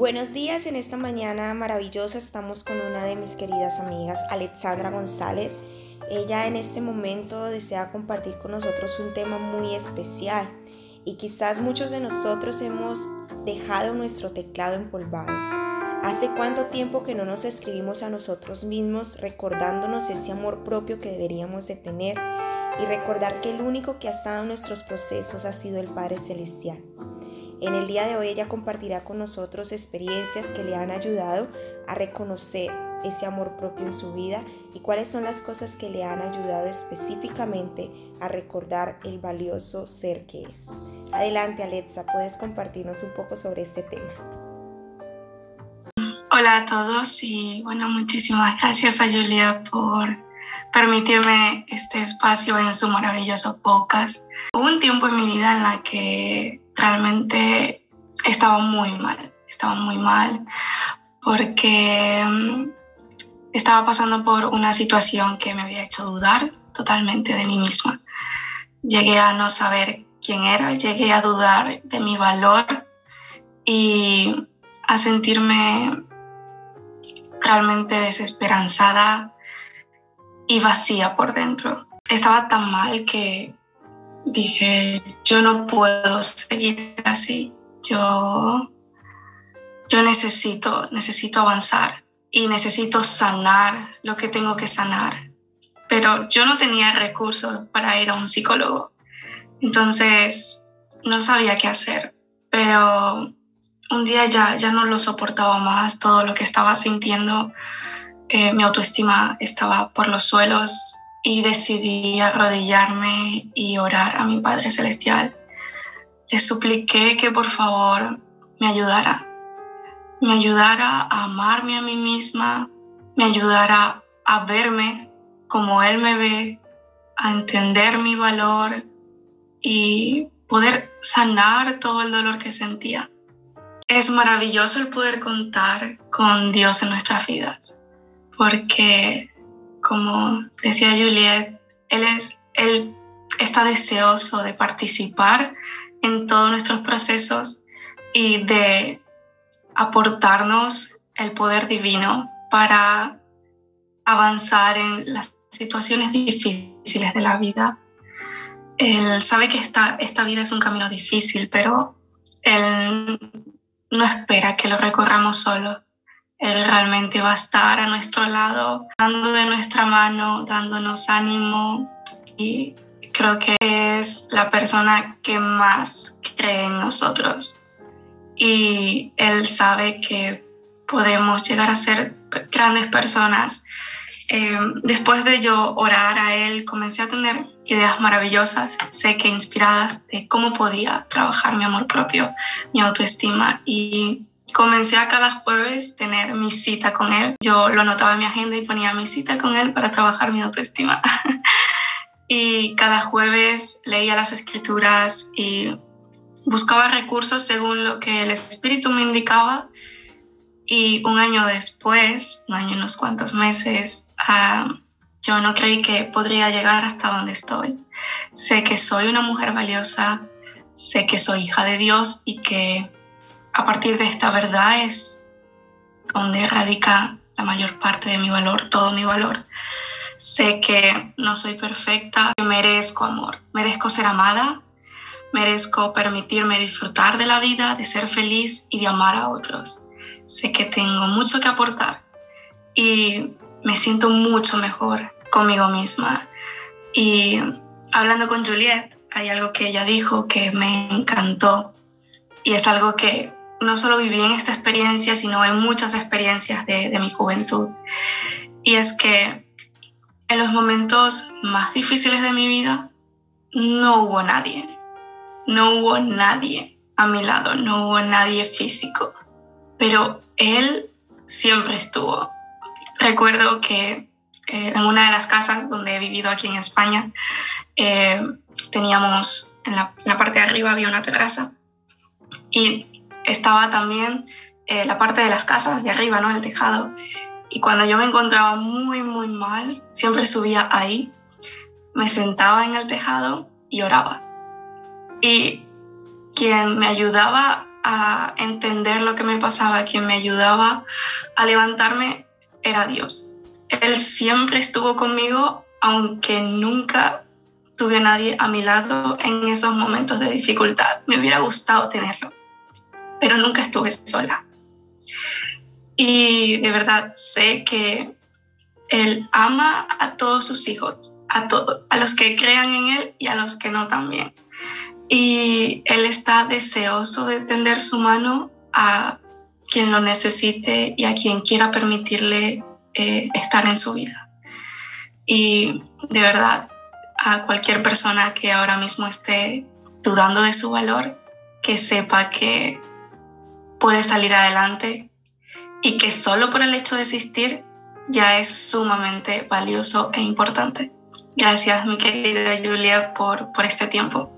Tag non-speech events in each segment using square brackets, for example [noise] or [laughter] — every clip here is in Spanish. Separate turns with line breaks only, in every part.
Buenos días, en esta mañana maravillosa estamos con una de mis queridas amigas, Alexandra González. Ella en este momento desea compartir con nosotros un tema muy especial y quizás muchos de nosotros hemos dejado nuestro teclado empolvado. ¿Hace cuánto tiempo que no nos escribimos a nosotros mismos recordándonos ese amor propio que deberíamos de tener y recordar que el único que ha estado en nuestros procesos ha sido el Padre Celestial? En el día de hoy ella compartirá con nosotros experiencias que le han ayudado a reconocer ese amor propio en su vida y cuáles son las cosas que le han ayudado específicamente a recordar el valioso ser que es. Adelante Alexa, puedes compartirnos un poco sobre este tema.
Hola a todos y bueno, muchísimas gracias a Julia por permitirme este espacio en su maravilloso podcast. Hubo un tiempo en mi vida en la que realmente estaba muy mal, estaba muy mal porque mm, estaba pasando por una situación que me había hecho dudar totalmente de mí misma. Llegué a no saber quién era, llegué a dudar de mi valor y a sentirme realmente desesperanzada y vacía por dentro. Estaba tan mal que dije, yo no puedo seguir así, yo, yo necesito, necesito avanzar y necesito sanar lo que tengo que sanar. Pero yo no tenía recursos para ir a un psicólogo, entonces no sabía qué hacer. Pero un día ya, ya no lo soportaba más, todo lo que estaba sintiendo, eh, mi autoestima estaba por los suelos, y decidí arrodillarme y orar a mi Padre Celestial. Le supliqué que por favor me ayudara, me ayudara a amarme a mí misma, me ayudara a verme como Él me ve, a entender mi valor y poder sanar todo el dolor que sentía. Es maravilloso el poder contar con Dios en nuestras vidas, porque como decía Juliet, él, es, él está deseoso de participar en todos nuestros procesos y de aportarnos el poder divino para avanzar en las situaciones difíciles de la vida. Él sabe que esta, esta vida es un camino difícil, pero Él no espera que lo recorramos solo. Él realmente va a estar a nuestro lado, dando de nuestra mano, dándonos ánimo y creo que es la persona que más cree en nosotros. Y Él sabe que podemos llegar a ser grandes personas. Eh, después de yo orar a Él, comencé a tener ideas maravillosas, sé que inspiradas de cómo podía trabajar mi amor propio, mi autoestima y comencé a cada jueves tener mi cita con él. Yo lo anotaba en mi agenda y ponía mi cita con él para trabajar mi autoestima. [laughs] y cada jueves leía las escrituras y buscaba recursos según lo que el espíritu me indicaba. Y un año después, un año y unos cuantos meses, ah, yo no creí que podría llegar hasta donde estoy. Sé que soy una mujer valiosa, sé que soy hija de Dios y que a partir de esta verdad es donde radica la mayor parte de mi valor, todo mi valor. Sé que no soy perfecta, que merezco amor, merezco ser amada, merezco permitirme disfrutar de la vida, de ser feliz y de amar a otros. Sé que tengo mucho que aportar y me siento mucho mejor conmigo misma. Y hablando con Juliet, hay algo que ella dijo que me encantó y es algo que no solo viví en esta experiencia, sino en muchas experiencias de, mi juventud. Y es que en los momentos más difíciles de mi vida no hubo nadie, no hubo nadie a mi lado, no hubo nadie físico, pero él siempre estuvo. Recuerdo que eh, en una de las casas donde he vivido aquí en España, eh, teníamos en la, en la parte de arriba había una terraza y estaba también eh, la parte de las casas de arriba, ¿no? El tejado. Y cuando yo me encontraba muy, muy mal, siempre subía ahí, me sentaba en el tejado y oraba. Y quien me ayudaba a entender lo que me pasaba, quien me ayudaba a levantarme, era Dios. Él siempre estuvo conmigo, aunque nunca tuve nadie a mi lado en esos momentos de dificultad. Me hubiera gustado tenerlo, pero nunca estuve sola. Y de verdad sé que Él ama a todos sus hijos, a todos, a los que crean en Él y a los que no también. Y Él está deseoso de tender su mano a quien lo necesite y a quien quiera permitirle eh, estar en su vida. Y de verdad, a cualquier persona que ahora mismo esté dudando de su valor, que sepa que puede salir adelante y que solo por el hecho de existir ya es sumamente valioso e importante. Gracias, mi querida Julia, por, por este tiempo.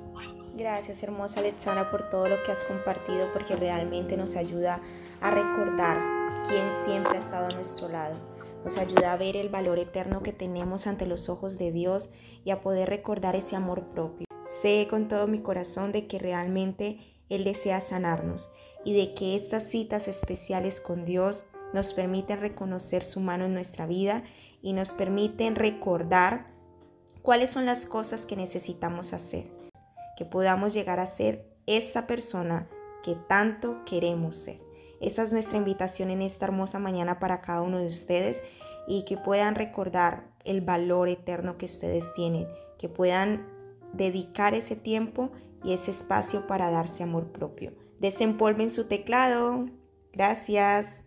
Gracias, hermosa Alexandra, por todo lo que has compartido, porque realmente nos ayuda a recordar quién siempre ha estado a nuestro lado. Nos ayuda a ver el valor eterno que tenemos ante los ojos de Dios y a poder recordar ese amor propio. Sé con todo mi corazón de que realmente Él desea sanarnos y de que estas citas especiales con Dios nos permiten reconocer su mano en nuestra vida y nos permiten recordar cuáles son las cosas que necesitamos hacer, que podamos llegar a ser esa persona que tanto queremos ser. Esa es nuestra invitación en esta hermosa mañana para cada uno de ustedes y que puedan recordar el valor eterno que ustedes tienen, que puedan dedicar ese tiempo y ese espacio para darse amor propio desempolven su teclado. Gracias.